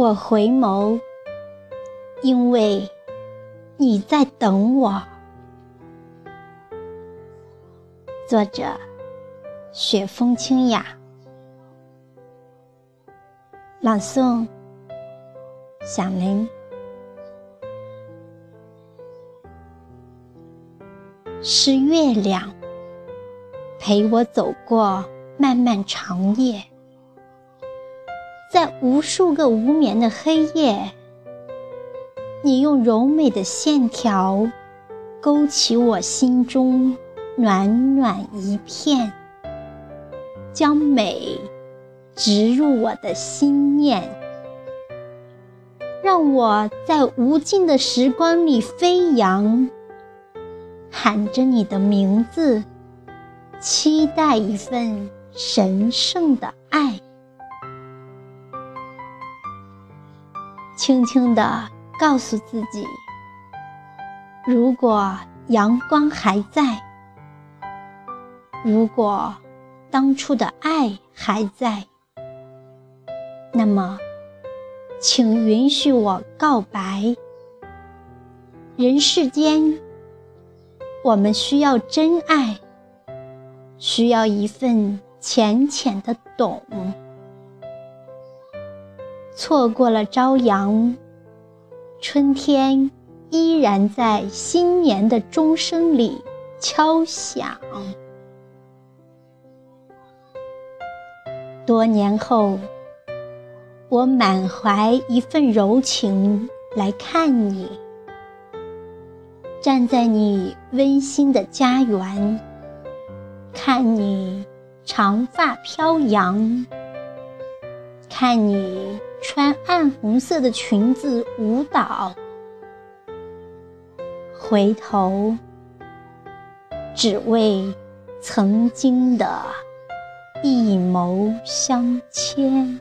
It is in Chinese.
我回眸，因为你在等我。作者：雪风清雅，朗诵：响铃。是月亮陪我走过漫漫长夜。在无数个无眠的黑夜，你用柔美的线条勾起我心中暖暖一片，将美植入我的心念，让我在无尽的时光里飞扬，喊着你的名字，期待一份神圣的爱。轻轻地告诉自己：如果阳光还在，如果当初的爱还在，那么，请允许我告白。人世间，我们需要真爱，需要一份浅浅的懂。错过了朝阳，春天依然在新年的钟声里敲响。多年后，我满怀一份柔情来看你，站在你温馨的家园，看你长发飘扬，看你。穿暗红色的裙子舞蹈，回头只为曾经的一眸相牵。